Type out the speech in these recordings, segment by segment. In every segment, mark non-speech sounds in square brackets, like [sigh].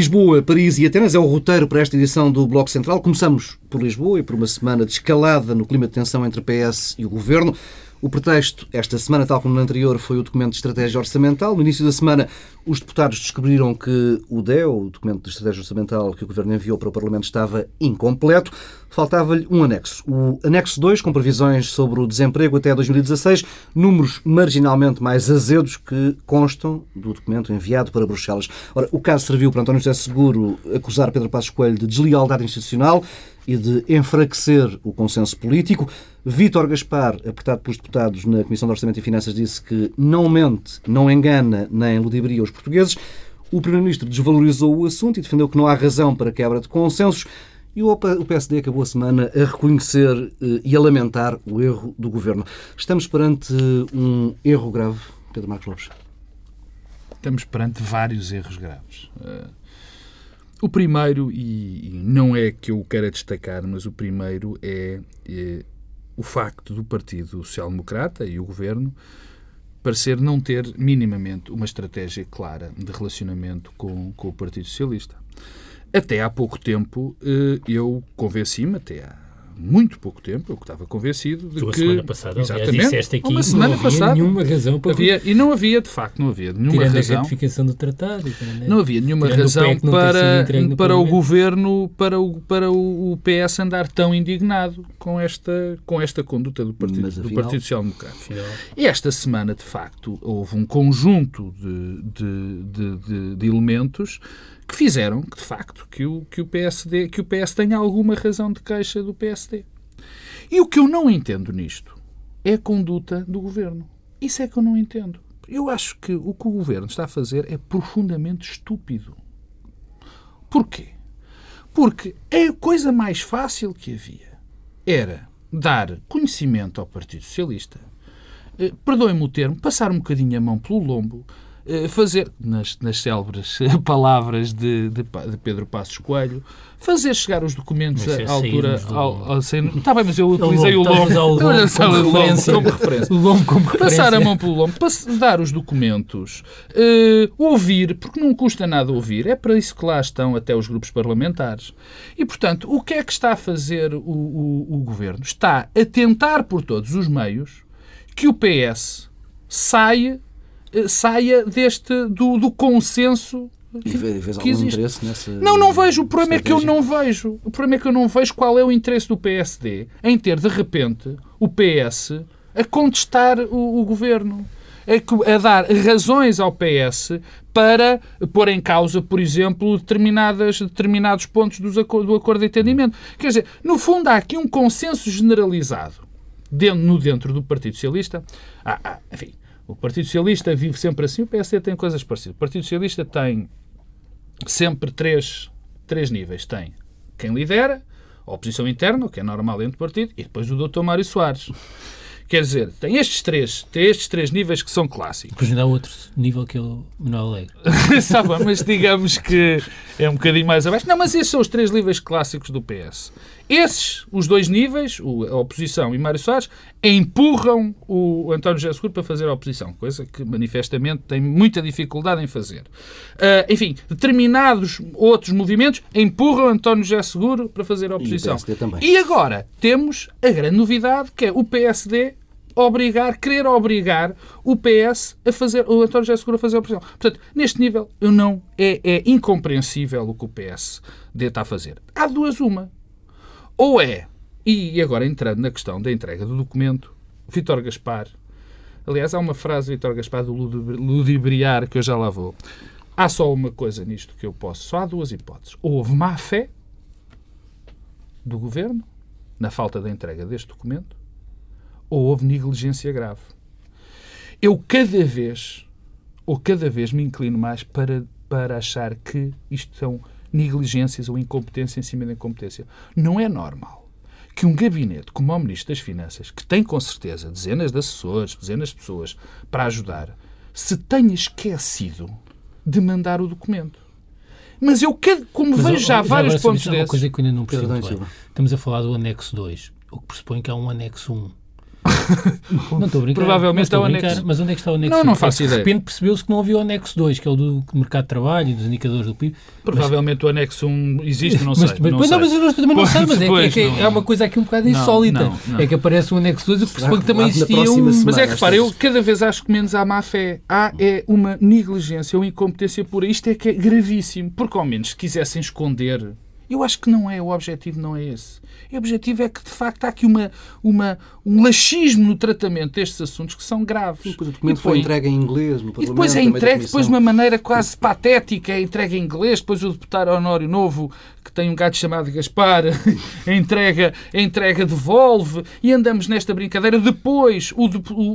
Lisboa, Paris e Atenas é o roteiro para esta edição do Bloco Central. Começamos por Lisboa e por uma semana de escalada no clima de tensão entre PS e o Governo. O pretexto, esta semana, tal como na anterior, foi o documento de estratégia orçamental. No início da semana, os deputados descobriram que o DEO, o documento de estratégia orçamental que o Governo enviou para o Parlamento, estava incompleto. Faltava-lhe um anexo. O anexo 2, com previsões sobre o desemprego até 2016, números marginalmente mais azedos que constam do documento enviado para Bruxelas. Ora, o caso serviu para António José Seguro acusar Pedro Passos Coelho de deslealdade institucional e de enfraquecer o consenso político. Vítor Gaspar, apertado pelos deputados na Comissão de Orçamento e Finanças, disse que não mente, não engana nem ludibria os portugueses. O Primeiro-Ministro desvalorizou o assunto e defendeu que não há razão para quebra de consensos. E o PSD acabou a semana a reconhecer eh, e a lamentar o erro do governo. Estamos perante um erro grave, Pedro Marcos Lopes? Estamos perante vários erros graves. Uh o primeiro, e, não é que eu queira destacar, mas o primeiro é, é o facto do Partido Social Democrata e o Governo parecer não ter minimamente uma estratégia clara de relacionamento com, com o Partido Socialista. Até há pouco tempo eh, eu convenci-me, até há muito pouco tempo, eu estava convencido de tu, que... a semana passada, exatamente, aliás, disseste aqui uma semana não havia passada, nenhuma razão para... Havia, e não havia, de facto, não havia nenhuma tirando razão... a ratificação do tratado. Não havia nenhuma razão para, para o Governo, para o, para o PS andar tão indignado com esta, com esta conduta do Partido, Mas, afinal, do partido Social Democrata. E esta semana, de facto, houve um conjunto de, de, de, de, de elementos que fizeram que, de facto, que o, que o PSD, que o PS tenha alguma razão de queixa do PSD. E o que eu não entendo nisto é a conduta do governo. Isso é que eu não entendo. Eu acho que o que o governo está a fazer é profundamente estúpido. Porquê? Porque a coisa mais fácil que havia era dar conhecimento ao Partido Socialista, eh, perdoem-me o termo, passar um bocadinho a mão pelo lombo, fazer, nas, nas célebres [laughs] palavras de, de, de, Pedro Passos Coelho, fazer chegar os documentos é à altura. Ao, ao, Está bem, mas eu utilizei o lombo. O lombo como, referência. como referência. O lombo como referência. Passar a mão pelo lombo, dar os documentos, uh, ouvir, porque não custa nada ouvir, é para isso que lá estão até os grupos parlamentares. E, portanto, o que é que está a fazer o, o, o governo? Está a tentar por todos os meios que o PS saia eh, saia deste do, do consenso e vês algum existe. interesse nessa. Não, não vejo. O problema estratégia? é que eu não vejo. O problema é que eu não vejo qual é o interesse do PSD em ter, de repente, o PS a contestar o, o governo. A, a dar razões ao PS para pôr em causa, por exemplo, determinadas, determinados pontos dos, do acordo de entendimento. Quer dizer, no fundo, há aqui um consenso generalizado dentro, no dentro do Partido Socialista. Ah, ah, enfim, o Partido Socialista vive sempre assim, o PSD tem coisas parecidas. O Partido Socialista tem sempre três, três níveis. Tem quem lidera, a oposição interna, o que é normal dentro do partido, e depois o Dr. Mário Soares. Quer dizer, tem estes três, tem estes três níveis que são clássicos. Depois ainda há outro nível que é o Manuel Alegre. [laughs] Sabe, mas digamos que é um bocadinho mais abaixo. Não, mas esses são os três níveis clássicos do PS. Esses, os dois níveis, a oposição e Mário Soares, empurram o António José Seguro para fazer a oposição, coisa que manifestamente tem muita dificuldade em fazer. Uh, enfim, determinados outros movimentos empurram António José Seguro para fazer a oposição. E, e agora temos a grande novidade, que é o PSD obrigar, querer obrigar o PS a fazer, o António José Seguro a fazer a oposição. Portanto, neste nível, eu não, é, é incompreensível o que o PS está a fazer. Há duas uma. Ou é, e agora entrando na questão da entrega do documento, Vítor Gaspar, aliás, há uma frase de Vítor Gaspar do ludibriar que eu já lá vou. Há só uma coisa nisto que eu posso, só há duas hipóteses. Ou houve má fé do governo na falta da entrega deste documento, ou houve negligência grave. Eu cada vez, ou cada vez me inclino mais para, para achar que isto são negligências ou incompetência em cima da incompetência. Não é normal que um gabinete como o Ministro das Finanças, que tem com certeza dezenas de assessores, dezenas de pessoas para ajudar, se tenha esquecido de mandar o documento. Mas eu, como Mas, vejo já, já vários pontos desses... uma coisa que eu ainda não percebo Estamos a falar do anexo 2, o que pressupõe que há um anexo 1. Não estou a brincar. Provavelmente não estou é o brincar, anexo. Mas onde é que está o anexo Não, não 1? faço É ideia. De repente percebeu-se que não havia o anexo 2, que é o do mercado de trabalho e dos indicadores do PIB. Provavelmente o anexo 1 existe, não [laughs] mas, sei. mas, não pois sei. não, mas eu também não sei, mas é, que- é, que não. é uma coisa aqui um bocado insólita. não, não. É que aparece o anexo 2 e pressuponho que também existia um... semana- Mas é que repara, eu cada vez acho que menos há má fé. Há é uma negligência ou incompetência pura. Isto é que é gravíssimo. Porque ao menos se quisessem esconder, eu acho que não é. O objetivo não é esse. O objetivo é que de facto há aqui uma, uma, um laxismo no tratamento destes assuntos que são graves. Depois o documento E foi entregue em inglês no E depois é entregue depois de uma maneira quase patética, é entregue em inglês, depois o deputado Honório Novo, que tem um gato chamado Gaspar, a [laughs] entrega, entrega devolve e andamos nesta brincadeira. Depois o,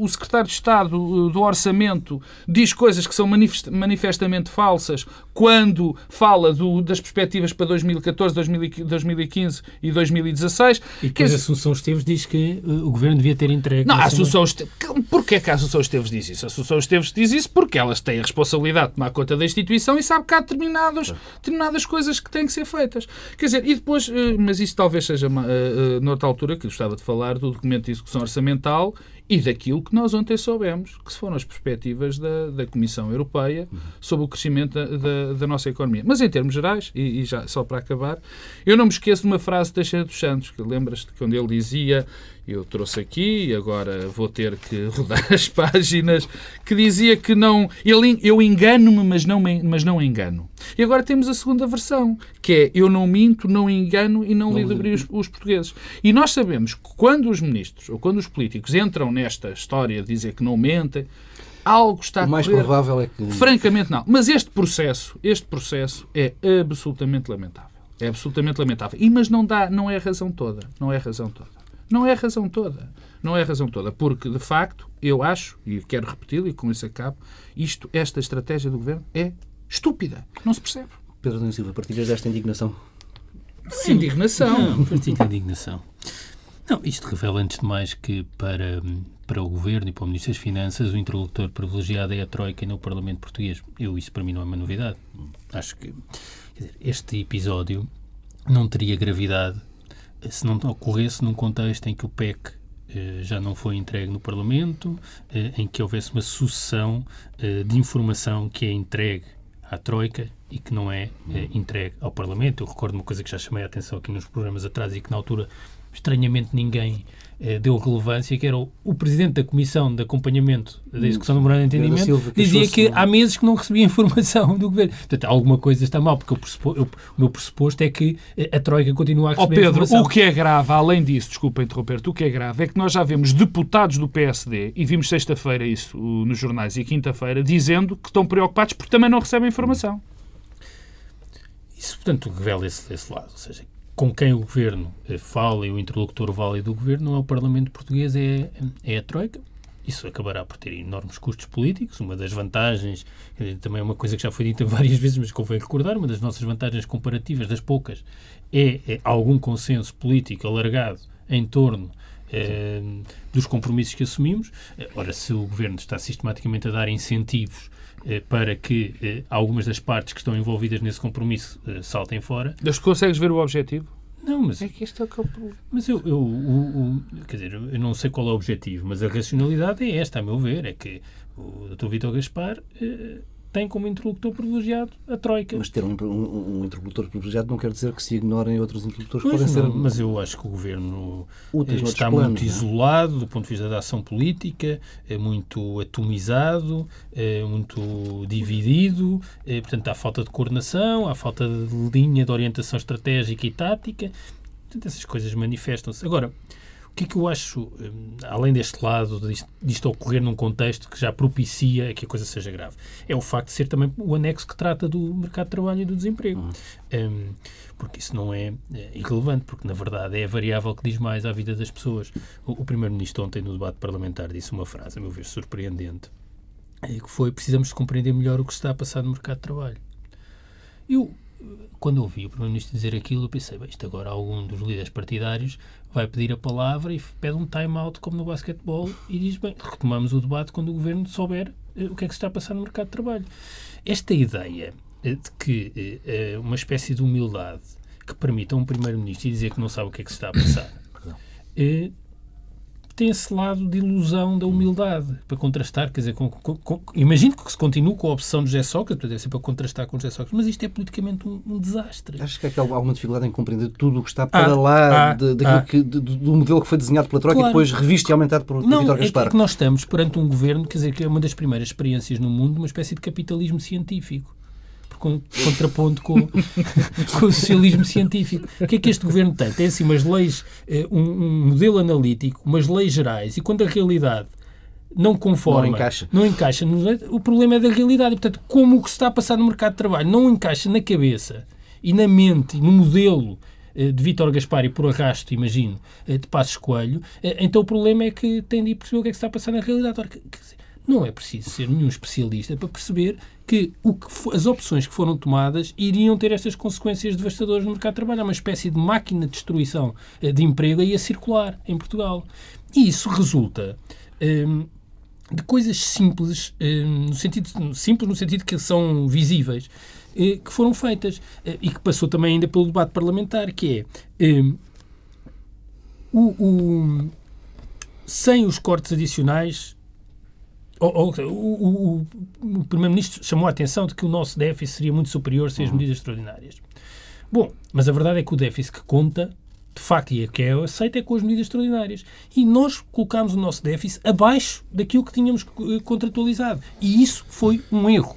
o secretário de Estado uh, do Orçamento diz coisas que são manifest- manifestamente falsas quando fala do- das perspectivas para 2014, 2015 e 2016. E depois a dizer, Assunção Esteves diz que uh, o Governo devia ter entregue... não, a Assunção Esteves... Porquê que a Assunção Esteves diz isso? A Assunção Esteves diz isso porque elas têm a responsabilidade de tomar conta da instituição e sabe que há determinadas, determinadas coisas que têm que ser feitas. Quer dizer, e depois, eh, mas isso talvez seja ma- eh, eh, noutra altura que gostava de falar do documento de execução orçamental e daquilo que nós ontem soubemos, que foram as perspectivas da, da Comissão Europeia sobre o crescimento da, da, da nossa economia. Mas em termos gerais, e, e já só para acabar, eu não me esqueço de uma frase de Teixeira dos Santos, que lembras-te quando ele dizia, eu trouxe aqui e agora vou ter que [laughs] rodar as páginas, que dizia que não, ele, eu engano-me, mas não, me- mas não engano. E agora temos a segunda versão, que é eu não minto, não engano e não, Não lidero os, os portugueses. E nós sabemos que quando os ministros ou quando os políticos entram nesta história de dizer que não mentem, algo está a O mais correr provável é que. Francamente não. Mas este processo, este processo é absolutamente lamentável. É absolutamente lamentável. E mas não dá, não é a razão toda, não é a razão toda. Não é a razão toda. Não é a razão toda, porque de facto, eu acho e quero repeti-lo e com isso acabo, isto, esta estratégia do governo é estúpida. Não se percebe. Pedro Adão Silva, partilhas desta indignação? Indignação. Não, partilho indignação. Não, isto revela, antes de mais, que para, para o Governo e para o Ministro das Finanças o interlocutor privilegiado é a Troika e não o Parlamento Português. Eu, isso para mim não é uma novidade. Acho que quer dizer, este episódio não teria gravidade se não ocorresse num contexto em que o PEC eh, já não foi entregue no Parlamento, eh, em que houvesse uma sucessão eh, de informação que é entregue à Troika e que não é eh, entregue ao Parlamento. Eu recordo uma coisa que já chamei a atenção aqui nos programas atrás e que na altura, estranhamente, ninguém eh, deu relevância, que era o, o Presidente da Comissão de Acompanhamento da Execução do Memorando de Entendimento, Silva, dizia que há meses que não recebia [laughs] informação do Governo. Portanto, alguma coisa está mal, porque eu eu- o meu pressuposto é que eh, a Troika continua a receber Pedro, informação. o que é grave, além disso, desculpa interromper-te, o que é grave é que nós já vemos deputados do PSD, e vimos sexta-feira isso nos jornais e quinta-feira, dizendo que estão preocupados porque também não recebem informação. Isso, portanto, revela esse, esse lado. Ou seja, com quem o Governo eh, fala e o interlocutor válido do Governo não é o Parlamento Português, é, é a Troika. Isso acabará por ter enormes custos políticos. Uma das vantagens, também é uma coisa que já foi dita [laughs] várias vezes, mas convém recordar, uma das nossas vantagens comparativas, das poucas, é, é algum consenso político alargado em torno eh, dos compromissos que assumimos. Eh, Ora, se o Governo está sistematicamente a dar incentivos para que eh, algumas das partes que estão envolvidas nesse compromisso eh, saltem fora, Mas consegues ver o objetivo? não, mas, É que este é o que é o problema. mas eu, eu o- o- quer dizer, eu não sei qual é o objetivo, mas a racionalidade é esta, a meu ver, é que o Dr. Vítor Gaspar eh, tem como interlocutor privilegiado a Troika. Mas ter um, um, um interlocutor privilegiado não quer dizer que se ignorem outros interlocutores que Pois podem ser não, mas eu acho que o governo está planos. muito é? isolado do ponto de vista da ação política, é muito atomizado, é muito dividido, eh, portanto há falta de coordenação, há falta de linha de orientação estratégica e tática, portanto essas coisas manifestam-se. Agora, que é que eu acho, eh, além deste lado, disto, disto ocorrer num contexto que já propicia que a coisa seja grave? É o facto de ser também o anexo que trata do mercado de trabalho e do desemprego. Um, porque isso não é, é, irrelevante, porque na verdade é a variável que diz mais à vida das pessoas. O, o Primeiro-Ministro ontem no debate parlamentar disse uma frase, a meu ver, surpreendente, eh, que foi precisamos de compreender melhor o que está a passar no mercado de trabalho. Eu, quando ouvi o Primeiro-Ministro dizer aquilo, eu pensei, bem, isto agora algum dos líderes partidários vai pedir a palavra e pede um time-out como no basquetebol e diz, bem, retomamos o debate quando o Governo souber eh, o que é que se está a passar no mercado de trabalho. Esta ideia eh, de que eh, eh, uma espécie de humildade que permita a um Primeiro-Ministro dizer que não sabe o que é que se está a passar tem esse lado de ilusão da humildade para contrastar, quer dizer, com, com, com, imagino que se continue com a opção de José Sócrates, deve ser para contrastar com José Sócrates, mas isto é politicamente um, um desastre. Acho que há alguma dificuldade em compreender tudo o que está para ah, lá ah, de, ah, que, de, do modelo que foi desenhado pela Troika claro. e depois revisto e aumentado por, por Não, Vítor Gaspar. É que nós estamos perante um governo, quer dizer, que é uma das primeiras experiências no mundo, uma espécie de capitalismo científico contraponto com, [laughs] com o socialismo científico. O que é que este governo tem? Tem assim umas leis, eh, um, um modelo analítico, umas leis gerais, e quando a realidade não conforma, não encaixa. Não encaixa o problema é da realidade. E, portanto, como o que se está a passar no mercado de trabalho não encaixa na cabeça e na mente e no modelo eh, de Vítor Gaspar e por arrasto, imagino, eh, de Passos Coelho, então o problema é que tem de perceber o que é que está a passar na realidade. Ora, não é preciso ser nenhum especialista para perceber que, o que as opções que foram tomadas iriam ter estas consequências devastadoras no mercado de trabalho. É uma espécie de máquina de destruição eh, de emprego aí a circular em Portugal. E isso resulta hum, de coisas simples, hum, no sentido, simples no sentido que são visíveis, eh, que foram feitas eh, e que passou também ainda pelo debate parlamentar, que é hum, o, o, sem os cortes adicionais o, o, o, o Primeiro-Ministro chamou a atenção de que o nosso déficit seria muito superior sem as uhum. medidas extraordinárias. Bom, mas a verdade é que o déficit que conta, de facto, e é que é aceito, é com as medidas extraordinárias. E nós colocámos o nosso déficit abaixo daquilo que tínhamos eh, contratualizado. E isso foi um erro.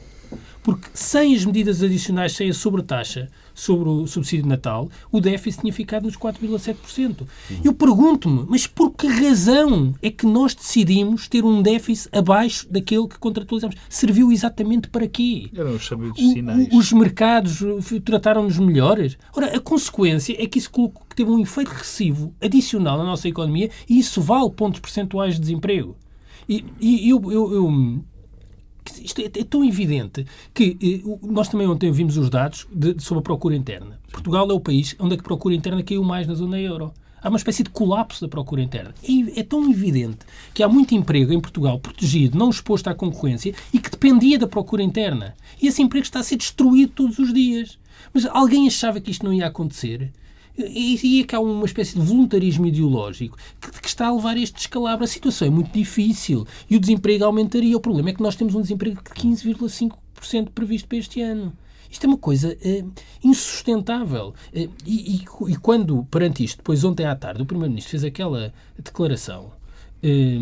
Porque sem as medidas adicionais, sem a sobretaxa, sobre o subsídio de Natal, o déficit tinha ficado nos 4,7%. Eu pergunto-me, mas por que razão é que nós decidimos ter um déficit abaixo daquele que contratualizamos? Serviu exatamente para quê? Eram os chamados sinais. os mercados trataram-nos melhores? Ora, a consequência é que isso teve um efeito recessivo adicional na nossa economia e isso vale pontos percentuais de desemprego. E, e eu, eu, eu isto é, é, tão evidente que eh, nós também ontem vimos os dados de, sobre a procura interna. Portugal é o país onde a procura interna caiu mais na zona euro. Há uma espécie de colapso da procura interna. É, é tão evidente que há muito emprego em Portugal protegido, não exposto à concorrência e que dependia da procura interna. E esse emprego está a ser destruído todos os dias. Mas alguém achava que isto não ia acontecer? E, e é que há uma espécie de voluntarismo ideológico que, que, está a levar este descalabro. A situação é muito difícil e o desemprego aumentaria. O problema é que nós temos um desemprego de 15,5% previsto para este ano. Isto é uma coisa é, insustentável. É, e, e, e, quando, perante isto, depois ontem à tarde, o Primeiro-Ministro fez aquela declaração. É,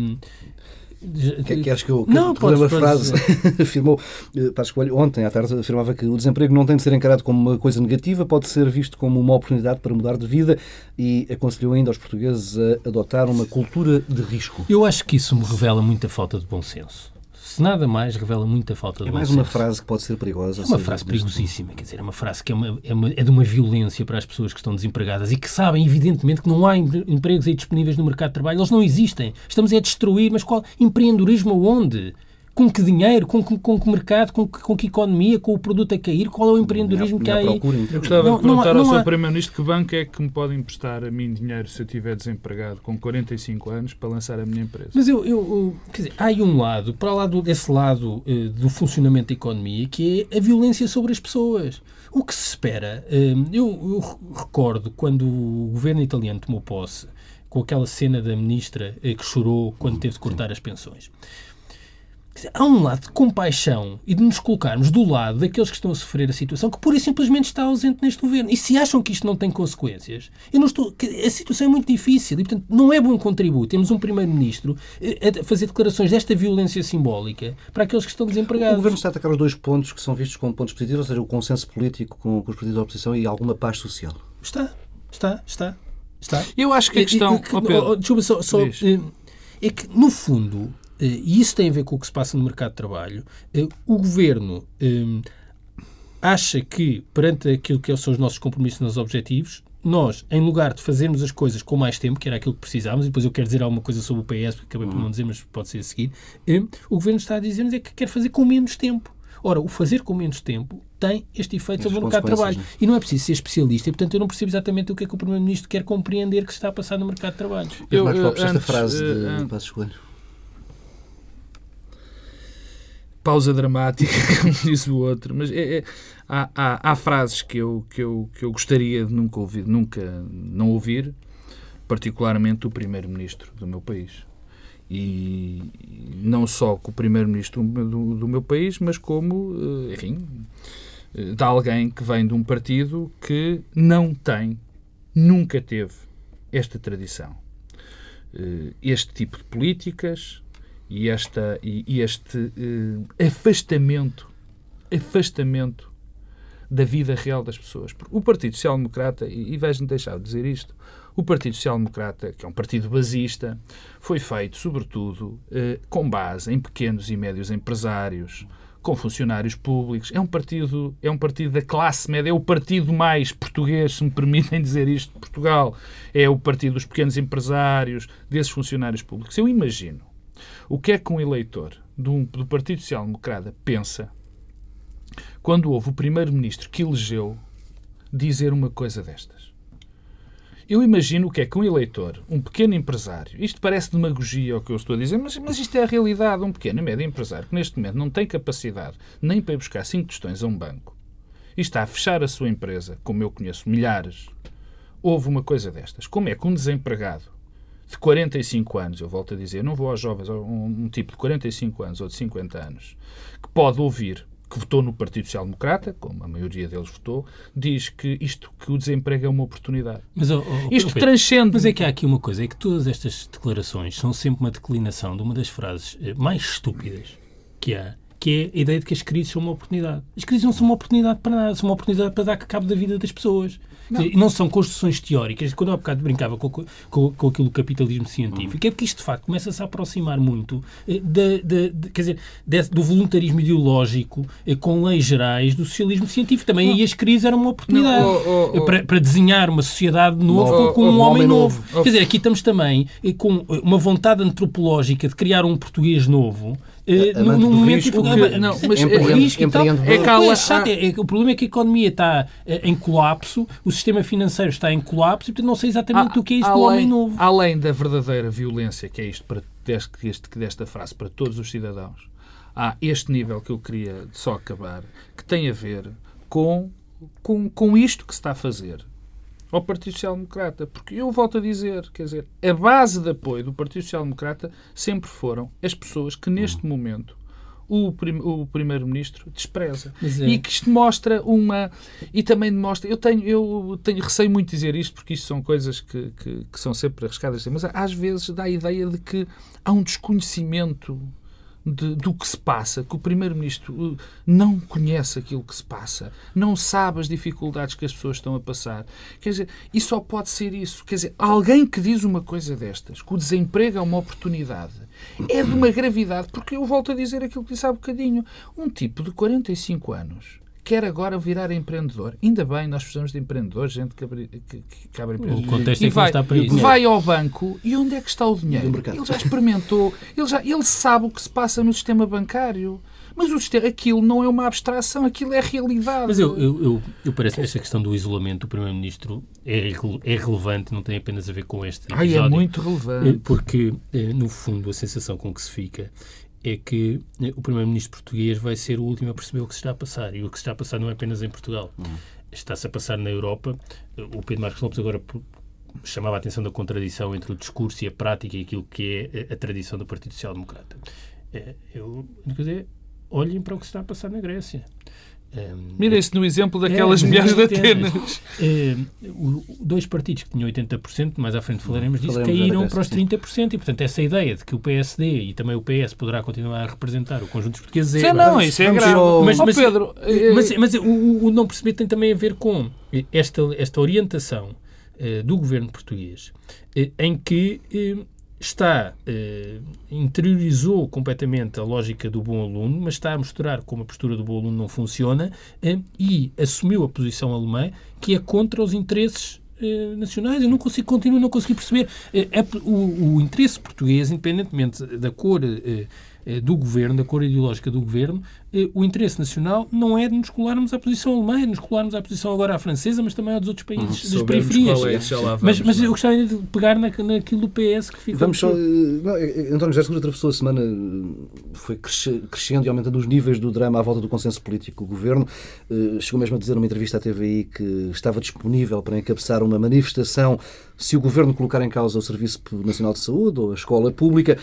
que, que acho que eu que não, podes, uma frase [laughs] afirmou eh, Passos Coelho ontem à tarde afirmava que o desemprego não tem de ser encarado como uma coisa negativa, pode ser visto como uma oportunidade para mudar de vida e aconselhou ainda aos portugueses a adotar uma cultura de risco. Eu acho que isso me revela muita falta de bom senso nada mais, revela muita falta de É mais uma frase que pode ser perigosa. É uma frase perigosíssima, quer dizer, é uma frase que é, uma, é, uma, é, de uma violência para as pessoas que estão desempregadas e que sabem, evidentemente, que não há empregos aí disponíveis no mercado de trabalho. Eles não existem. Estamos a destruir, mas qual empreendedorismo aonde? Com que dinheiro, com que, com que mercado, com que, com que economia, com o produto a cair, qual é o empreendedorismo que há aí? Eu gostava não, de perguntar não, não ao Sr. Primeiro-Ministro que banco é que me pode emprestar a mim dinheiro se eu estiver desempregado com 45 anos para lançar a minha empresa. Mas eu, eu, quer dizer, há aí um lado, para lá desse lado eh, do funcionamento da economia, que é a violência sobre as pessoas. O que se espera, eh, eu, eu recordo quando o governo italiano tomou posse, com aquela cena da ministra eh, que chorou quando teve de cortar as pensões há um lado de compaixão e de nos colocarmos do lado daqueles que estão a sofrer a situação que pura e simplesmente está ausente neste governo. E se acham que isto não tem consequências, eu não estou. A situação é muito difícil e, portanto, não é bom contributo. Temos um primeiro-ministro eh, a fazer declarações desta violência simbólica para aqueles que estão desempregados. O governo está a atacar os dois pontos que são vistos como pontos positivos, ou seja, o consenso político com, com os partidos da oposição e alguma paz social. Está, está, está. está. Eu acho que a questão. oh, Pedro, desculpa, só, só eh, é que, no fundo, e isso tem a ver com o que se passa no mercado de trabalho, eh, o governo eh, acha que, perante aquilo que são os nossos compromissos e os nossos objetivos, nós, em lugar de fazermos as coisas com mais tempo, que era aquilo que precisávamos, e depois eu quero dizer alguma coisa sobre o PS, porque acabei por não dizer, mas pode ser a seguir, o governo está a dizer-nos é que quer fazer com menos tempo. Ora, o fazer com menos tempo tem este efeito sobre o mercado de trabalho. Né? E não é preciso ser especialista, e portanto eu não percebo exatamente o que é que o Primeiro-Ministro quer compreender que se está a passar no mercado de trabalho. Eu, eu, antes, esta frase de uh, Passos Coelho pausa dramática, [laughs] como diz o outro, mas é, é, há, há, há, frases que eu, que, eu, que eu gostaria de nunca ouvir, nunca não ouvir, particularmente do primeiro-ministro do meu país. E não só com o primeiro-ministro do, do, meu país, mas como, eh, enfim, eh, de alguém que vem de um partido que não tem, nunca teve esta tradição. Eh, este tipo de políticas e, esta, e este afastamento, afastamento da vida real das pessoas. O Partido Social Democrata, e, e vais-me deixar de dizer isto, o Partido Social Democrata, que é um partido basista, foi feito, sobretudo, eh, com base em pequenos e médios empresários, com funcionários públicos. É um partido, é um partido da classe média, é o partido mais português, se me permitem dizer isto, de Portugal. É o partido dos pequenos empresários, desses funcionários públicos. Eu imagino o que é que um eleitor do, do Partido Social Democrata pensa quando houve o primeiro-ministro que elegeu dizer uma coisa destas. Eu imagino o que é que um eleitor, um pequeno empresário, isto parece demagogia o que eu estou a dizer, mas, mas isto é a realidade. Um pequeno e médio empresário que neste momento não tem capacidade nem para ir buscar cinco tostões a um banco e está a fechar a sua empresa, como eu conheço milhares, houve uma coisa destas. Como é que um desempregado de 45 anos, eu volto a dizer, não vou aos jovens, um, um tipo de 45 anos ou de 50 anos, que pode ouvir que votou no Partido Social Democrata, como a maioria deles votou, diz que isto que o desemprego é uma oportunidade. Mas, oh, oh, isto Pedro, transcende. Mas é que há aqui uma coisa, é que todas estas declarações são sempre uma declinação de uma das frases eh, mais estúpidas que há, que é a ideia de que as crises são uma oportunidade. As crises não são uma oportunidade para nada, são uma oportunidade para dar cabo da vida das pessoas. Não. não são construções teóricas. Quando eu há bocado brincava com, com, com aquilo do capitalismo científico, uhum. é porque isto de facto começa-se a aproximar muito eh, de, de, de, quer dizer, de, do voluntarismo ideológico eh, com leis gerais do socialismo científico. Também aí as crises eram uma oportunidade não, oh, oh, oh. Para, para, desenhar uma sociedade nova com, um homem novo. novo. Quer dizer, aqui estamos também eh, com uma vontade antropológica de criar um português novo Uh, no, no momento risco, que, não, mas é risco e tal, é que há, é, é, o problema é que a economia está em colapso, o sistema financeiro está em colapso e, portanto, não sei exatamente o que é isso além, do homem novo. Além da verdadeira violência, que é isto para, deste, este, desta frase para todos os cidadãos, há este nível que eu queria só acabar, que tem a ver com, com, com isto que se está a fazer ao Partido Social Democrata. Porque eu volto a dizer, quer dizer, a base de apoio do Partido Social Democrata sempre foram as pessoas que neste uhum. momento o, prim, o primeiro-ministro despreza. É. E que isto mostra uma. E também demonstra. Eu tenho, eu tenho receio muito de dizer isto, porque isto são coisas que, que, que são sempre arriscadas, mas às vezes dá a ideia de que há um desconhecimento de, do que se passa, que o Primeiro-Ministro uh, não conhece aquilo que se passa, não sabe as dificuldades que as pessoas estão a passar. Quer dizer, e só pode ser isso. Quer dizer, alguém que diz uma coisa destas, que o desemprego é uma oportunidade, é de uma gravidade, porque eu volto a dizer aquilo que disse há bocadinho. Um tipo de 45 anos quer agora virar empreendedor. Ainda bem, nós precisamos de empreendedores, gente que, abre, que, que abre empresas. O contexto e é que vai, está para isso. Vai ao banco e onde é que está o dinheiro? Ele já experimentou, ele, já, ele sabe o que se passa no sistema bancário. Mas o sistema, aquilo não é uma abstração, aquilo é realidade. Mas eu, eu, eu, eu parece que esta questão do isolamento do Primeiro-Ministro é, é relevante, não tem apenas a ver com este Ai, é muito relevante. Eh, porque, eh, no fundo, a sensação com que se fica é que eh, o primeiro-ministro português vai ser o último a perceber o que se está a passar. E o que se está a passar não é apenas em Portugal. Uhum. Está-se a passar na Europa. O Pedro Marcos Lopes agora chamava a atenção da contradição entre o discurso e a prática e aquilo que é a tradição do Partido Social Democrata. Eh, eu, quer dizer, olhem para o que se está a passar na Grécia. Um, Mirem-se no exemplo daquelas é, mulheres de Atenas. Um, dois partidos que tinham 80%, mais à frente falaremos disso, falaremos caíram para os 30%. E, portanto, essa ideia de que o PSD e também o PS poderá continuar a representar o conjunto dos portugueses é. Não, isso é grave. Mas, mas, oh, Pedro, mas, mas, mas o, o, não perceber tem também a ver com esta, esta orientação uh, do governo português, uh, em que. Está eh, interiorizou completamente a lógica do bom aluno, mas está a mostrar como a postura do bom aluno não funciona eh, e assumiu a posição alemã que é contra os interesses eh, nacionais. Eu não consigo, continuo a não conseguir perceber. É, o, o, interesse português, independentemente da cor do governo, da cor ideológica do governo, o interesse nacional não é de nos colarmos à posição alemã, é de nos colarmos à posição agora à francesa, mas também à dos outros países hum, das periferias. É, vamos, mas, mas eu gostava de pegar na, naquilo do PS que fica. Vamos só. Não, António José Seguro atravessou a semana, foi crescendo e aumentando os níveis do drama à volta do consenso político. O governo chegou mesmo a dizer numa entrevista à TVI que estava disponível para encabeçar uma manifestação se o governo colocar em causa o Serviço Nacional de Saúde ou a escola pública.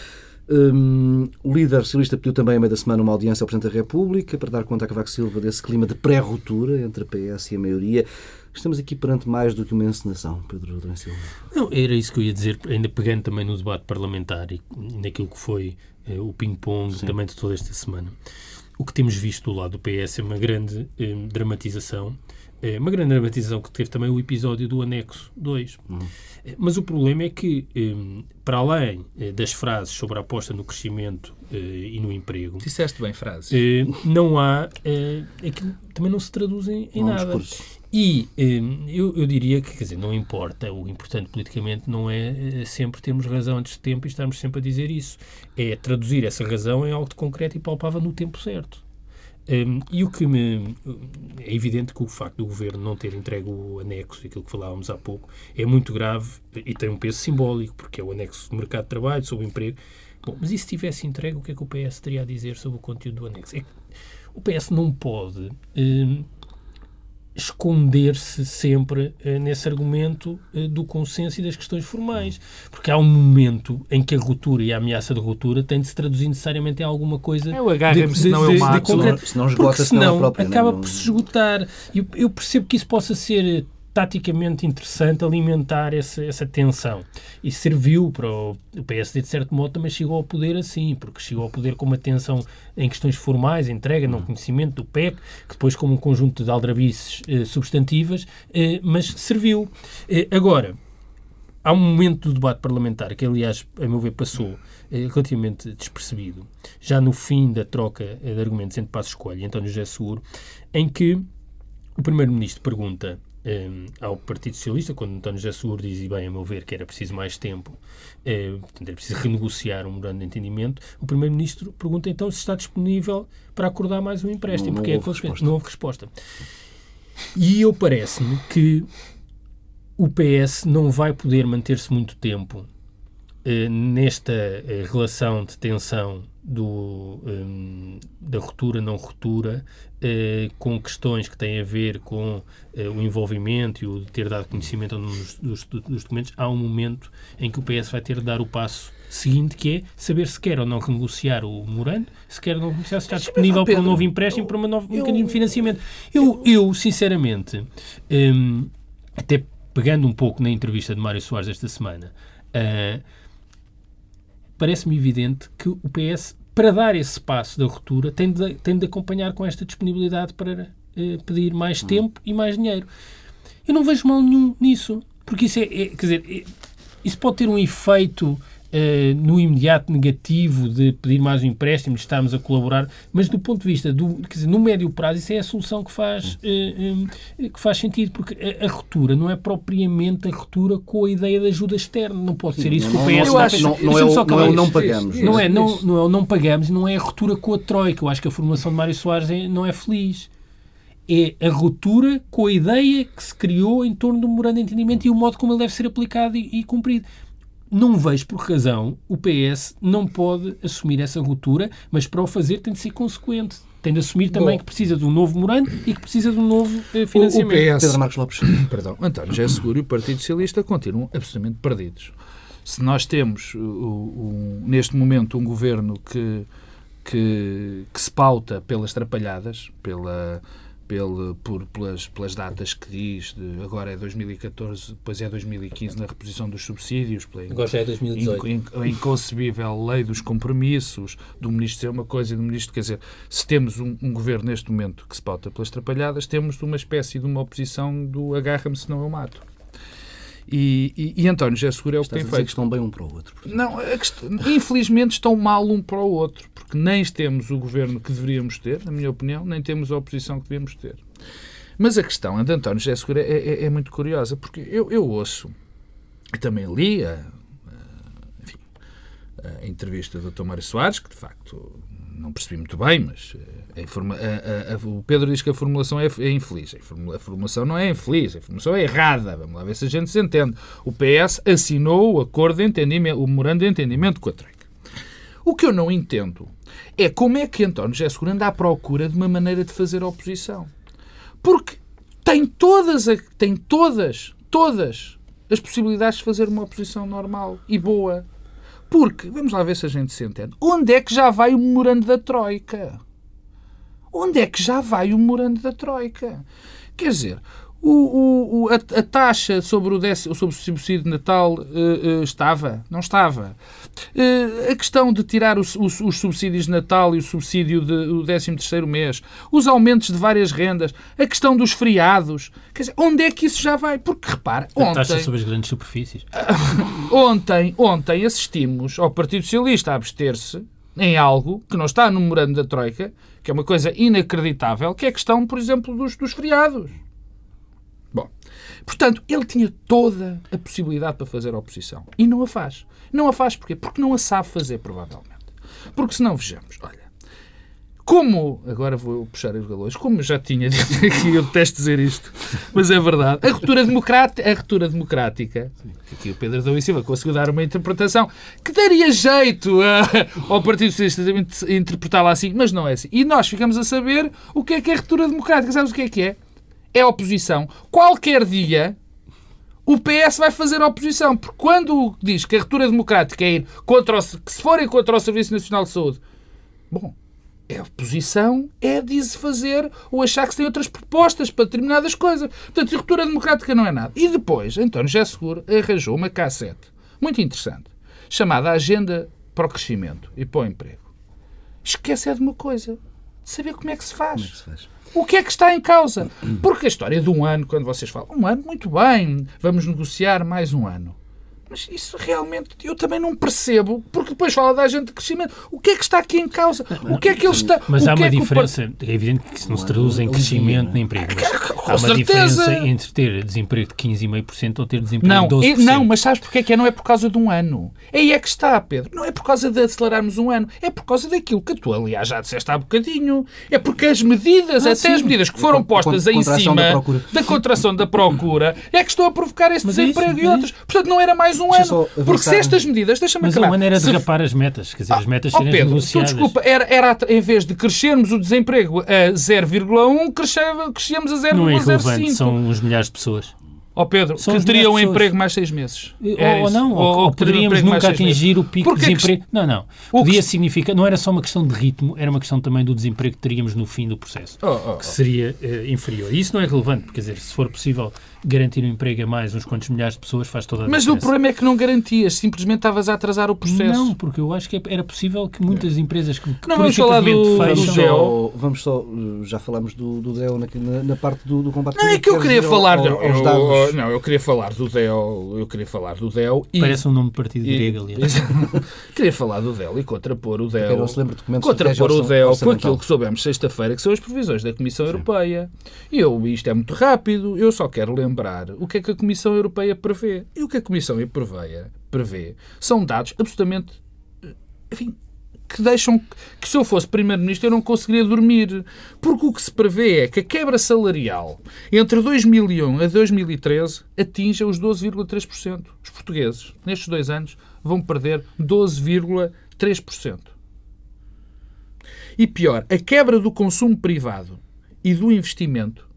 Um, o líder socialista pediu também, a meio da semana, uma audiência ao Presidente da República para dar conta a Cavaco Silva desse clima de pré-ruptura entre a PS e a maioria. Estamos aqui perante mais do que uma encenação, Pedro Adão Silva. Não, era isso que eu ia dizer, ainda pegando também no debate parlamentar e naquilo que foi eh, o ping-pong também de toda esta semana. O que temos visto do lado do PS é uma grande eh, dramatização é uma grande dramatização que teve também o episódio do anexo 2. Uhum. Mas o problema é que, hum, para além eh, das frases sobre a aposta no crescimento eh, e no emprego. Disseste bem frases. Eh, não há. Aquilo também não se traduz em, em nada. E hum, eu, eu, diria que, quer dizer, não importa, o importante politicamente não é sempre termos razão antes de tempo e estarmos sempre a dizer isso. É traduzir essa razão em algo de concreto e palpável no tempo certo. Um, e o que me. É evidente que o facto do governo não ter entregue o anexo, aquilo que falávamos há pouco, é muito grave e tem um peso simbólico, porque é o anexo do mercado de trabalho, sobre o emprego. Bom, mas e se tivesse entregue, o que é que o PS teria a dizer sobre o conteúdo do anexo? É o PS não pode um, esconder-se sempre uh, nesse argumento uh, do consenso e das questões formais. Porque há um momento em que a ruptura e a ameaça de ruptura tem de se traduzir necessariamente em alguma coisa. É o agarre se não é o mato. Se não esgota, senão, senão acaba por se esgotar. Eu, eu percebo que isso possa ser taticamente interessante alimentar essa, essa tensão. E serviu para o, o, PSD, de certo modo, também chegou ao poder assim, porque chegou ao poder com uma tensão em questões formais, entrega, não conhecimento do PEC, que depois como um conjunto de aldrabices eh, substantivas, eh, mas serviu. Eh, agora, há um momento do debate parlamentar que, aliás, a meu ver, passou eh, relativamente despercebido, já no fim da troca eh, de argumentos entre Passos Coelho e António José Seguro, em que o Primeiro-Ministro pergunta um, ao Partido Socialista, quando António José Seguro diz, e bem, a meu ver, que era preciso mais tempo, uh, portanto, era preciso renegociar um memorando de entendimento, o Primeiro-Ministro pergunta então se está disponível para acordar mais um empréstimo, não, porque não é houve não houve resposta. E eu parece-me que o PS não vai poder manter-se muito tempo uh, nesta uh, relação de tensão do, um, da ruptura, não ruptura, com questões que têm a ver com o envolvimento e o de ter dado conhecimento dos, dos, dos, documentos, há um momento em que o PS vai ter de dar o passo seguinte, que é saber se quer ou não renegociar o memorando, se quer ou não negociar, se está disponível para um novo empréstimo, para um novo eu, mecanismo de financiamento. Eu, eu sinceramente, até pegando um pouco na entrevista de Mário Soares esta semana, uh, parece-me evidente que o PS, para dar esse passo da ruptura, tem de, tem de acompanhar com esta disponibilidade para eh, pedir mais hum. tempo e mais dinheiro. Eu não vejo mal nenhum nisso, porque isso é, é quer dizer, é, isso pode ter um efeito uh, no imediato negativo de pedir mais um empréstimo, de estarmos a colaborar, mas do ponto de vista do, quer dizer, no médio prazo, isso é a solução que faz, uh, um, que faz sentido, porque a, a, ruptura não é propriamente a ruptura com a ideia de ajuda externa. Não pode ser isso não, que o PS não, acho, não, não, é o, não, é o não pagamos. Não é, não, não é o não pagamos, não é a ruptura com a Troika. Eu acho que a formulação de Mário Soares é, não é feliz é a ruptura com a ideia que se criou em torno do memorando de entendimento e o modo como ele deve ser aplicado e, e cumprido não vejo por razão o PS não pode assumir essa ruptura, mas para o fazer tem de ser consequente. Tem de assumir também Bom, que precisa de um novo memorando e que precisa de um novo eh, financiamento. O, PS, Pedro Marcos Lopes. [coughs] Perdão, António é Seguro e o Partido Socialista continuam absolutamente perdidos. Se nós temos, o, neste momento, um governo que, que, que se pauta pelas trapalhadas, pela pelo, por, pelas, pelas datas que diz, de, agora é 2014, depois é 2015 na reposição dos subsídios, pela agora já é 2018. In, in, a inconcebível lei dos compromissos, do Ministro ser uma coisa e do Ministro, quer dizer, se temos um, um, governo neste momento que se pauta pelas trapalhadas, temos uma espécie de uma oposição do agarra-me se não eu mato. E, e, e António José Seguro é o que tem feito. que estão bem um para o outro. Não, questão, infelizmente estão mal um para o outro, porque nem temos o governo que deveríamos ter, na minha opinião, nem temos a oposição que devíamos ter. Mas a questão de António José é, é, é muito curiosa, porque eu, eu ouço, e também li a, enfim, a entrevista do Dr. Mário Soares, que de facto não percebi muito bem, mas a informa, a, a, o Pedro diz que a formulação é, é infeliz. A, formulação não é infeliz, a formulação é errada. Vamos lá ver se a gente se entende. O PS assinou o acordo de entendimento, o memorando de entendimento com a Troika. O que eu não entendo é como é que António José Seguro anda à procura de uma maneira de fazer oposição. Porque tem todas, tem todas, todas as possibilidades de fazer uma oposição normal e boa. Porque, vamos lá ver se a gente se entende, onde é que já vai o memorando da Troika? Onde é que já vai o memorando da Troika? Quer dizer, o, o, a, a, taxa sobre o, décimo, sobre o subsídio de Natal uh, uh, estava? Não estava. Uh, a questão de tirar os, os, os, subsídios de Natal e o subsídio do 13 terceiro mês, os aumentos de várias rendas, a questão dos feriados. Quer dizer, onde é que isso já vai? Porque, repara, ontem... A taxa sobre as grandes superfícies. [laughs] ontem, ontem assistimos ao Partido Socialista a abster-se em algo que não está no memorando da Troika, que é uma coisa inacreditável, que é a questão, por exemplo, dos, dos feriados. Portanto, ele tinha toda a possibilidade para fazer a oposição. E não a faz. Não a faz porquê? Porque não a sabe fazer, provavelmente. Porque se não, vejamos, olha, como, agora vou puxar os galões, como já tinha [laughs] dito aqui, eu detesto dizer isto, mas é verdade, a ruptura democrática, a ruptura democrática aqui o Pedro Adão e Silva conseguiu dar uma interpretação que daria jeito a, ao Partido Socialista interpretá-la assim, mas não é assim. E nós ficamos a saber o que é que é a ruptura democrática. Sabes o que é que é? É oposição. Qualquer dia o PS vai fazer oposição. Porque quando diz que a ruptura democrática é ir contra o, que se forem contra o Serviço Nacional de Saúde, bom, é oposição, é diz fazer ou achar que se tem outras propostas para determinadas coisas. Portanto, a ruptura democrática não é nada. E depois, António José Seguro arranjou uma cassete muito interessante, chamada Agenda para o Crescimento e para o Emprego. Esquece é de uma coisa, de saber como é que se faz. Como é que se faz? O que é que está em causa? Porque a história de um ano, quando vocês falam, um ano, muito bem, vamos negociar mais um ano. Mas isso realmente eu também não percebo, porque depois fala da agente de crescimento. O que é que está aqui em causa? O que é que ele está. Mas há uma é diferença. É evidente que isso não se traduz em crescimento nem emprego. há uma diferença entre ter desemprego de 15,5% ou ter desemprego não, de 12%. Não, mas sabes porque é que é? Não é por causa de um ano. Aí é que está, Pedro. Não é por causa de acelerarmos um ano. É por causa daquilo que tu, aliás, já disseste há bocadinho. É porque as medidas, ah, até sim. as medidas que foram postas em cima da, da, contração da procura, é que estão a provocar esse mas desemprego isso, e outros. Portanto, não era mais um ano. Porque se estas medidas, deixa-me Mas acabar. a maneira de rapar as metas, quer dizer, as metas ah, serem Pedro, negociadas. Tu, desculpa, era, era em vez de crescermos o desemprego a 0,1, crescíamos a 0,05. Não é irrelevante, são uns milhares de pessoas. Ó oh Pedro, São que teriam um emprego mais seis meses. É ou, não, ou, ou, ou poderíamos nunca atingir o pico de desemprego. Não, não. Podia que... significar, não era só uma questão de ritmo, era uma questão também do desemprego que teríamos no fim do processo, oh, oh, que seria uh, inferior. E isso não é relevante, porque, quer dizer, se for possível garantir um emprego a mais uns quantos milhares de pessoas faz toda a Mas diferença. o problema é que não garantias, simplesmente estavas a atrasar o processo. Não, porque eu acho que era possível que muitas empresas que, que não vamos falar do, fecham... do DEO. Vamos só, já falamos do, do DEO na, na, parte do, do combate. Não, é que eu queria falar, ao, aos dados. Não, eu queria falar do DEO, eu queria falar do DEO e... Parece um nome de partido e, grego, aliás. [laughs] queria falar do DEO e contrapor o DEO. Não se lembra de contrapor o DEO com aquilo que soubemos sexta-feira, que são as previsões da Comissão Sim. Europeia. E eu, isto é muito rápido, eu só quero lembrar o que é que a Comissão Europeia prevê. E o que a Comissão Europeia prevê são dados absolutamente. Enfim, que deixam que se eu fosse Primeiro-Ministro eu não conseguiria dormir. Porque o que se prevê é que a quebra salarial entre 2001 a 2013 atinja os 12,3%. Os portugueses, nestes dois anos, vão perder 12,3%. E pior, a quebra do consumo privado e do investimento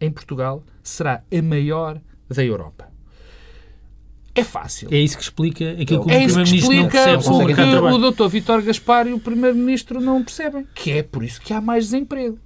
em Portugal será a maior da Europa. É fácil. É isso que explica aquilo que é o Primeiro-Ministro não percebe. O que o doutor Vítor Gaspar e o Primeiro-Ministro não percebem. Que é por isso que há mais desemprego.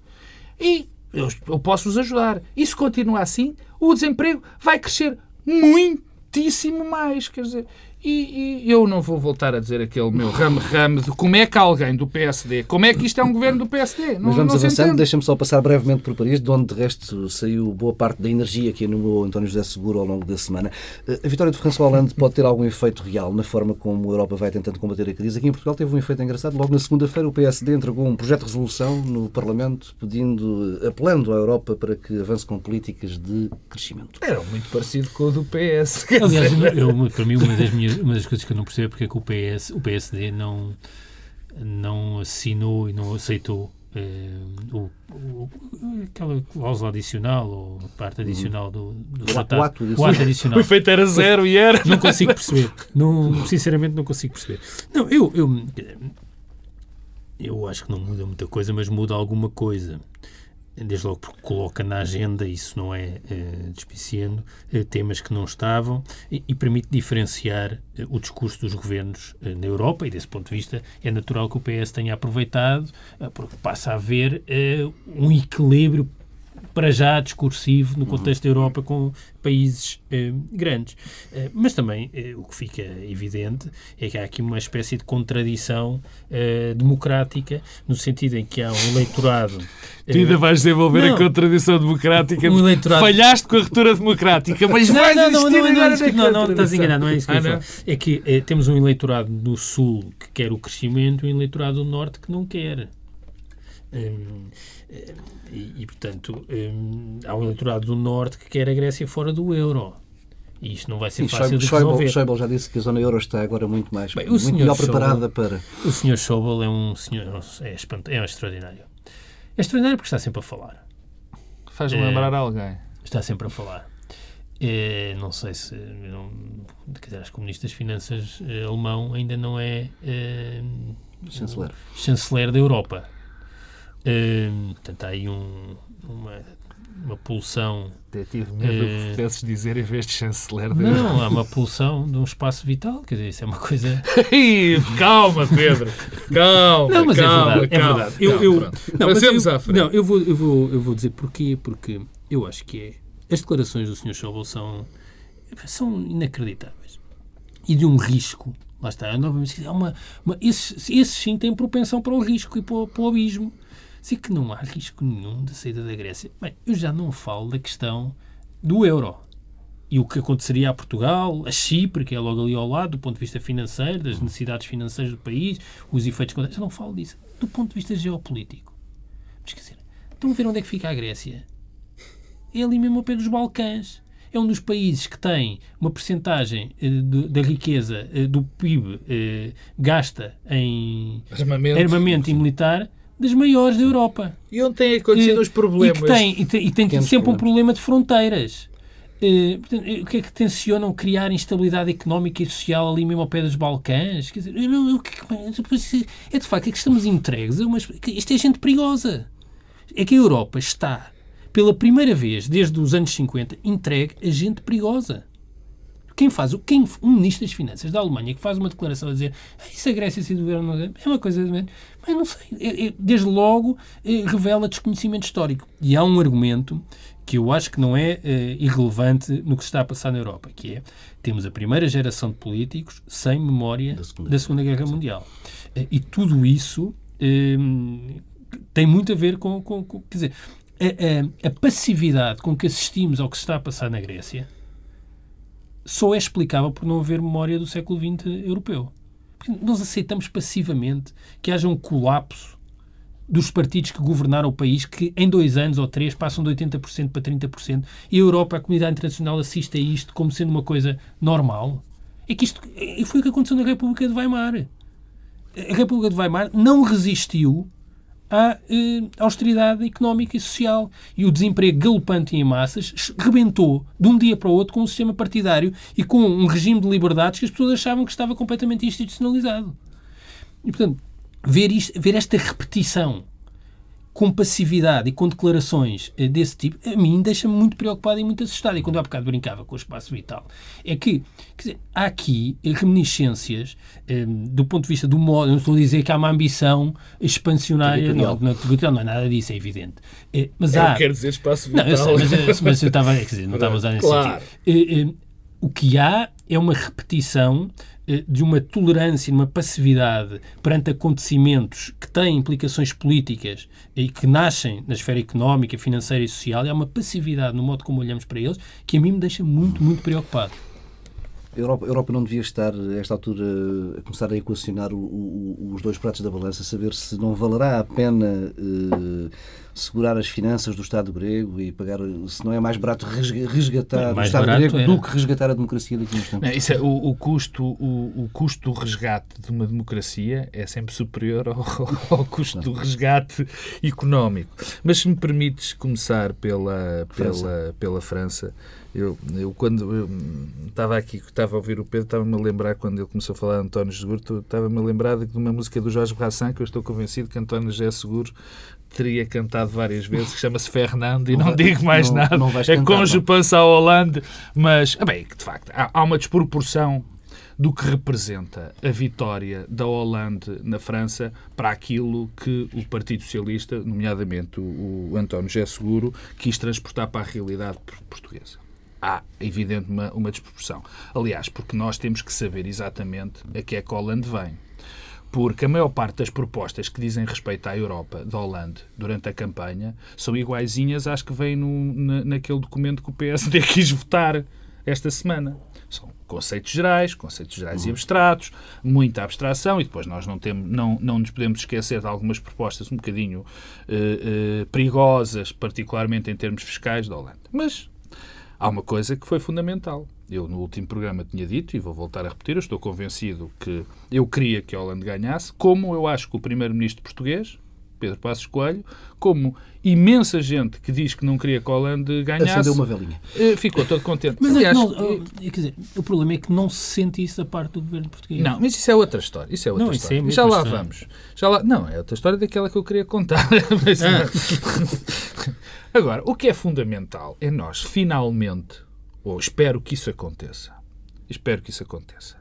E eu, eu posso-vos ajudar. E se continuar assim, o desemprego vai crescer muitíssimo mais. Quer dizer, e, e, eu não vou voltar a dizer aquele meu rame-rame de como é que alguém do PSD, como é que isto é um governo do PSD. Não, Mas vamos avançando, deixa-me só passar brevemente por Paris, de onde de resto saiu boa parte da energia que anunciou António José Seguro ao longo da semana. Eh, a vitória de François Hollande pode ter algum efeito real na forma como a Europa vai tentando combater a crise. Aqui em Portugal teve um efeito engraçado. Logo na segunda-feira o PSD entregou um projeto de resolução no Parlamento pedindo, apelando à Europa para que avance com políticas de crescimento. Era muito parecido com o do PS. Aliás, eu, para mim uma das minhas minhas, uma das coisas que eu não percebo é porque é que o, PS, o PSD não, não assinou e não aceitou eh, o, o, aquela cláusula adicional ou parte adicional do, do O tratado. ato O ato adicional. [laughs] O efeito era zero e era. Não consigo perceber. Não, sinceramente, não consigo perceber. Não, eu, eu, eu acho que não muda muita coisa, mas muda alguma coisa. Desde logo porque coloca na agenda, isso não é eh, despiciando, eh, temas que não estavam e, e permite diferenciar eh, o discurso dos governos na Europa e, desse ponto de vista, é natural que o PS tenha aproveitado, porque passa a haver um equilíbrio para já discursivo no contexto da Europa com países eh, grandes. Eh, mas também eh, o que fica evidente é que há aqui uma espécie de contradição eh, democrática, no sentido em que há um eleitorado. [laughs] Tu ainda vais desenvolver Não. a contradição democrática. Um eleitorado- Falhaste com a ruptura democrática, [laughs] mas não, vais não, não, não, não, é isso que- na não, não, estás enganado, não é isso que eu Ah, não? falar. É que eh, temos um eleitorado do Sul que quer o crescimento e um eleitorado do Norte que não quer. Eh, e, e, portanto, hum, há um eleitorado do Norte que quer a Grécia fora do euro. E isto não vai ser Sim, fácil Schäuble, de Schäuble, resolver. Schäuble já disse que a zona euro está agora muito mais, Bem, muito senhor melhor Schäuble- preparada para. O Sr. Schauble é um senhor, é, espant- é extraordinário. É extraordinário porque está sempre a falar. Faz-me É. lembrar alguém. Está sempre a falar. Eh, não sei se. Não, quer dizer, acho que o Ministro das Finanças eh, alemão ainda não é eh, Chanceler. chanceler da Europa. Eh, portanto, há aí um, uma, uma pulsão. Até tive medo do Eh, que pudesses dizer em vez de chanceler. de- Não, há uma pulsão de um espaço vital. Quer dizer, isso é uma coisa. [laughs] Calma, Pedro. Calma, Não, mas calma, é verdade. É calma. verdade. Eu, Não, eu, pronto. não, Passemos eu, à frente. não, eu vou, eu, vou, eu vou dizer porquê. Porque eu acho que é. As declarações do Sr. Schauble são, são inacreditáveis. E de um risco. Lá está, eu novamente, há uma, uma, esses, esses sim têm propensão para o risco e para o, para o abismo. Sei que não há risco nenhum da saída da Grécia. Bem, eu já não falo da questão do euro e o que aconteceria a Portugal, a Chipre, que é logo ali ao lado, do ponto de vista financeiro, das necessidades financeiras do país, os efeitos. Já não falo disso. Do ponto de vista geopolítico. Mas quer dizer, estão a ver onde é que fica a Grécia? É ali mesmo ao pé dos Balcãs. É um dos países que tem uma percentagem eh, de- da riqueza eh, do PIB eh, gasta em Armamento. armamento e militar das maiores da Europa. E onde têm acontecido Eh, os problemas? E que tem, e tem, e tem tido sempre um problema de fronteiras. Eh, portanto, eh, o que é que tencionam criar instabilidade económica e social ali mesmo ao pé dos Balcãs? Quer dizer, eu não- eu- que- que- é de facto é que estamos entregues a Isto é gente perigosa. É que a Europa está, pela primeira vez desde os anos 50, entregue a gente perigosa. Quem faz, o- quem, um ministro das Finanças da Alemanha que faz uma declaração a dizer "Ah, isso a Grécia se do governo não é é uma coisa, mas não sei, é- é- desde logo eh, revela desconhecimento histórico. E há um argumento que eu acho que não é eh, irrelevante no que se está a passar na Europa, que é temos a primeira geração de políticos sem memória Da Segunda da Segunda Guerra Mundial. Eh, E tudo isso eh, tem muito a ver com, com- com- quer dizer, a, a- a passividade com que assistimos ao que se está a passar na Grécia só é explicável por não haver memória do século XX europeu. Porque nós aceitamos passivamente que haja um colapso dos partidos que governaram o país que em dois anos ou três passam de 80% para 30% e a Europa, a comunidade internacional assiste a isto como sendo uma coisa normal. É que isto é- foi o que aconteceu na República de Weimar. A República de Weimar não resistiu à eh, austeridade económica e social. E o desemprego galopante em massas rebentou de um dia para o outro com um sistema partidário e com um regime de liberdades que as pessoas achavam que estava completamente institucionalizado. E, portanto, ver, isto, ver esta repetição com passividade e com declarações eh, desse tipo, a mim deixa-me muito preocupado e muito assustado. E quando eu há bocado brincava com o espaço vital, é que dizer, há aqui reminiscências eh, do ponto de vista do modo, não estou a dizer que há uma ambição expansionária, não, não, não é nada disso, é evidente. Eh, mas É o há. que quer dizer espaço Não, vital. eu sei, mas, mas eu estava, quer dizer, não [laughs] estava a usar nesse Claro. sentido. Eh, eh, o que há é uma repetição de uma tolerância, uma passividade perante acontecimentos que têm implicações políticas e que nascem na esfera económica, financeira e social, e há uma passividade no modo como olhamos para eles que a mim me deixa muito, muito preocupado. A Europa, a Europa não devia estar, a esta altura, a começar a equacionar o, o, os dois pratos da balança, saber se não valerá a pena eh, segurar as finanças do Estado grego e pagar, se não é mais barato resgatar mais o Estado grego do que resgatar a democracia daqui a uns tempos. Isso é, o, o, custo, o, o custo do resgate de uma democracia é sempre superior ao, [laughs] ao custo do resgate económico. Mas se me permites começar pela, pela, França. pela França eu, eu quando eu estava aqui, estava a ouvir o Pedro, estava-me a lembrar, quando ele começou a falar de António Seguro, estava-me a lembrar de uma música do Jorge Brassan, que eu estou convencido que António José Seguro teria cantado várias vezes, que chama-se Fernando, e não, não digo mais não, nada. Não é conjo pança à Holanda, mas, ah, bem, que de facto, há, há uma desproporção do que representa a vitória da Hollande na França para aquilo que o Partido Socialista, nomeadamente o, o António José Seguro, quis transportar para a realidade portuguesa há, evidente, uma, uma desproporção. Aliás, porque nós temos que saber exatamente a que é que a Holanda vem. Porque a maior parte das propostas que dizem respeito à Europa da Holanda durante a campanha são iguaizinhas às que vêm no, na, naquele documento que o PSD [laughs] quis votar esta semana. São conceitos gerais, conceitos gerais e abstratos, muita abstração, e depois nós não, temos, não, não nos podemos esquecer de algumas propostas um bocadinho uh, uh, perigosas, particularmente em termos fiscais da Holanda. Mas há uma coisa que foi fundamental. Eu, no último programa, tinha dito, e vou voltar a repetir, eu estou convencido que eu queria que a Holanda ganhasse, como eu acho que o primeiro-ministro português, Pedro Passos Coelho, como imensa gente que diz que não queria que a Holanda ganhasse... Acendeu uma velinha. Eh, ficou todo contente. Mas Aliás, não, eh, quer dizer, o problema é que não se sente isso da parte do governo português. Não, mas isso é outra história. Isso é outra não, história. É Já lá história. vamos. Já lá... Não, é outra história daquela que eu queria contar. [laughs] mas, ah. Agora, o que é fundamental é nós, finalmente, ou espero que isso aconteça, espero que isso aconteça,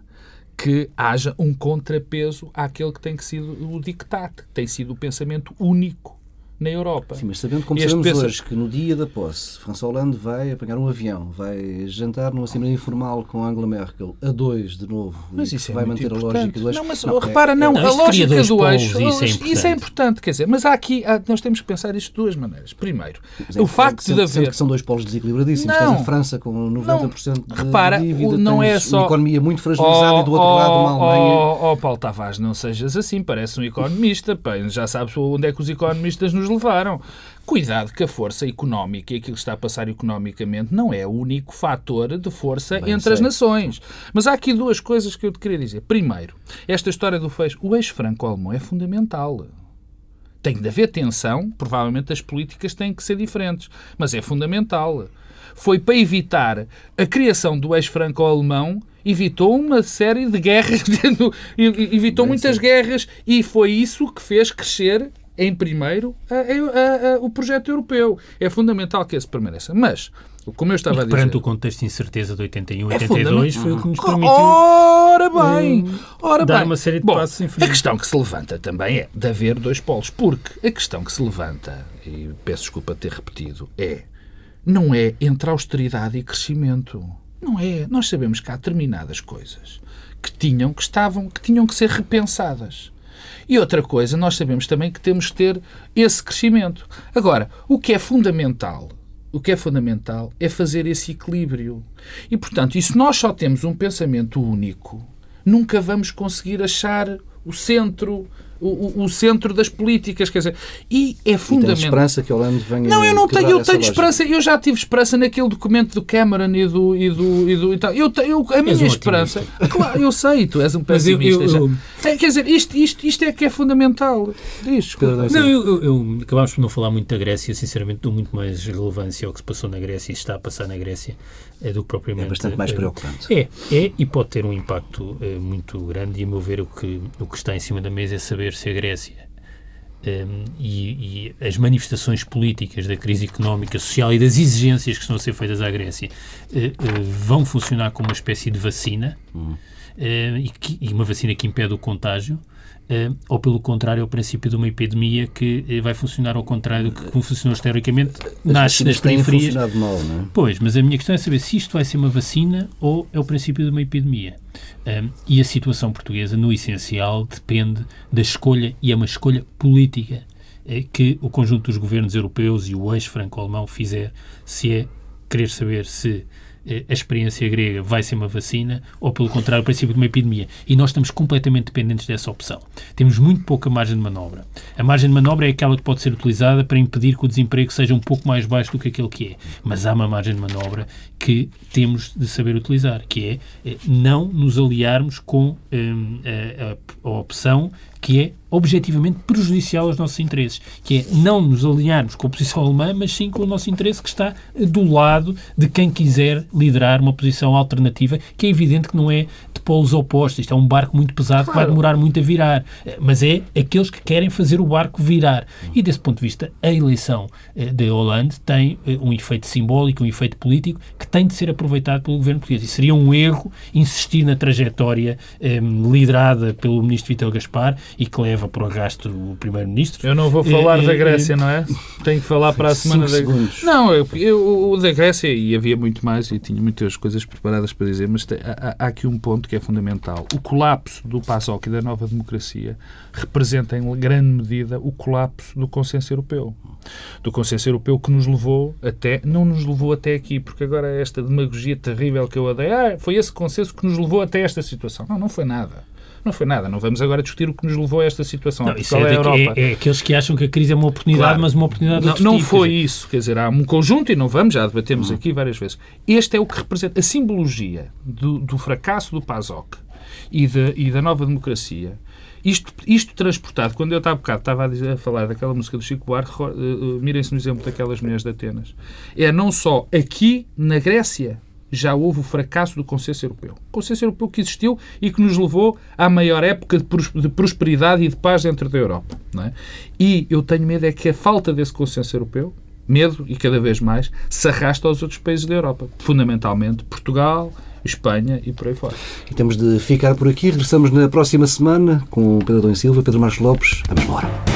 que haja um contrapeso àquele que tem que ser o dictate, que tem sido o pensamento único na Europa. Sim, mas sabendo como sabemos pensa... hoje que no dia da posse François Hollande vai apanhar um avião, vai jantar numa Assembleia Informal com Angela Merkel, a dois de novo, mas isso é vai manter importante. a lógica do eixo. Não, mas não, repara, é, não, não a lógica do eixo, isso, é isso, é importante, quer dizer, mas há aqui, há, nós temos que pensar isto de duas maneiras. Primeiro, é, o facto sendo, de haver... que são dois polos desequilibradíssimos, não, estás em França com 90% de repara, dívida, não é só... uma economia muito fragilizada oh, e do outro oh, lado uma Alemanha... Oh, oh, Paulo Tavares, não sejas assim, parece um economista, já sabes onde é que os economistas nos levaram. Cuidado que a força económica e aquilo que está a passar economicamente não é o único fator de força Bem, entre sei. as nações. Mas há aqui duas coisas que eu te queria dizer. Primeiro, esta história do fecho. O eixo franco-alemão é fundamental. Tem de haver tensão, provavelmente as políticas têm que ser diferentes, mas é fundamental. Foi para evitar a criação do eixo franco-alemão evitou uma série de guerras, [laughs] evitou muitas guerras e foi isso que fez crescer em primeiro a, a, a, o projeto europeu. É fundamental que esse permaneça. Mas, como eu estava a dizer... Perante o contexto de incerteza de 81 e é 82, foi o que nos permitiu... Ora bem! Ora dar bem. uma série de Bom, passos em frente. A questão que se levanta também é de haver dois polos. Porque a questão que se levanta, e peço desculpa ter repetido, é... Não é entre austeridade e crescimento. Não é. Nós sabemos que há determinadas coisas que tinham que estavam que tinham que ser repensadas. E outra coisa, nós sabemos também que temos que ter esse crescimento. Agora, o que é fundamental, o que é fundamental é fazer esse equilíbrio. E, portanto, e se nós só temos um pensamento único, nunca vamos conseguir achar o centro, o, o, centro das políticas, quer dizer, e é fundamental. E esperança que Hollande venha Não, eu não tenho, eu tenho esperança, eu já tive esperança naquele documento do Cameron e do e do e do e tal. Eu, eu a minha um esperança, claro, eu sei, tu és um pessimista. Eu, eu, é, quer dizer, isto, isto, isto é que é fundamental. Diz, não, eu, eu, acabámos por não falar muito da Grécia, sinceramente dou muito mais relevância ao que se passou na Grécia e está a passar na Grécia do que propriamente. É bastante mais preocupante. É, é e pode ter um impacto é, muito grande. E, a meu ver, o que, o que está em cima da mesa é saber se a Grécia um, ehm, e, e, as manifestações políticas da crise económica, social e das exigências que estão a ser feitas à Grécia uh, uh, vão funcionar como uma espécie de vacina uh, e, que, e, uma vacina que impede o contágio ou pelo contrário, é o princípio de uma epidemia que uh, vai funcionar ao contrário do que funcionou historicamente, nasce nas periferias. Mal, não é? Pois, mas a minha questão é saber se isto vai ser uma vacina ou é o princípio de uma epidemia. E a situação portuguesa, no essencial, depende da escolha, e é uma escolha política, que o conjunto dos governos europeus e o eixo franco-alemão fizer, se é querer saber se a experiência grega vai ser uma vacina ou, pelo contrário, o princípio de uma epidemia. E nós estamos completamente dependentes dessa opção. Temos muito pouca margem de manobra. A margem de manobra é aquela que pode ser utilizada para impedir que o desemprego seja um pouco mais baixo do que aquele que é. Mas há uma margem de manobra que temos de saber utilizar, que é eh, não nos aliarmos com hum, a, a, a opção que é objetivamente prejudicial aos nossos interesses, que é não nos aliarmos com a posição alemã, mas sim com o nosso interesse que está do lado de quem quiser liderar uma posição alternativa, que é evidente que não é de polos opostos. Isto é um barco muito pesado claro. que vai demorar muito a virar, mas é aqueles que querem fazer o barco virar. E desse ponto de vista, a eleição eh, de Hollande tem eh, um efeito simbólico, um efeito político que tem de ser aproveitado pelo governo português. E seria um erro insistir na trajetória eh, liderada pelo ministro Vitor Gaspar e que leva por arrasto o primeiro-ministro. Eu não vou falar da Grécia, não é? Tenho que falar para a semana da Grécia. Não, eu, eu, o da Grécia, e havia muito mais, e tinha muitas coisas preparadas para dizer, mas há, há aqui um ponto que é fundamental. O colapso do PASOK e da nova democracia representa em grande medida o colapso do consenso europeu. Do consenso europeu que nos levou até, não nos levou até aqui, porque agora esta demagogia terrível que eu odeio, ah, foi esse consenso que nos levou até esta situação. Não, não foi nada. Não foi nada. Não vamos agora discutir o que nos levou a esta situação. Não, isso é, é, a Europa. É, é, aqueles que acham que a crise é uma oportunidade, claro. mas uma oportunidade Não, não foi isso. Quer dizer, há um conjunto, e não vamos, já debatemos uhum. aqui várias vezes. Este é o que representa a simbologia do, do fracasso do PASOK e, de, e da nova democracia. Isto, isto transportado, quando eu estava, bocado, estava a, dizer, a falar daquela música do Chico Buarque, uh, uh, mirem-se no exemplo daquelas mulheres de Atenas. É não só aqui na Grécia, já houve o fracasso do consenso europeu. O consenso europeu que existiu e que nos levou à maior época de prosperidade e de paz dentro da Europa. É? E eu tenho medo é que a falta desse consenso europeu, medo e cada vez mais, se arrasta aos outros países da Europa. Fundamentalmente Portugal, Espanha e por aí fora. E temos de ficar por aqui. Regressamos na próxima semana com Pedro Dom Silva, Pedro Marcos Lopes. Vamos embora.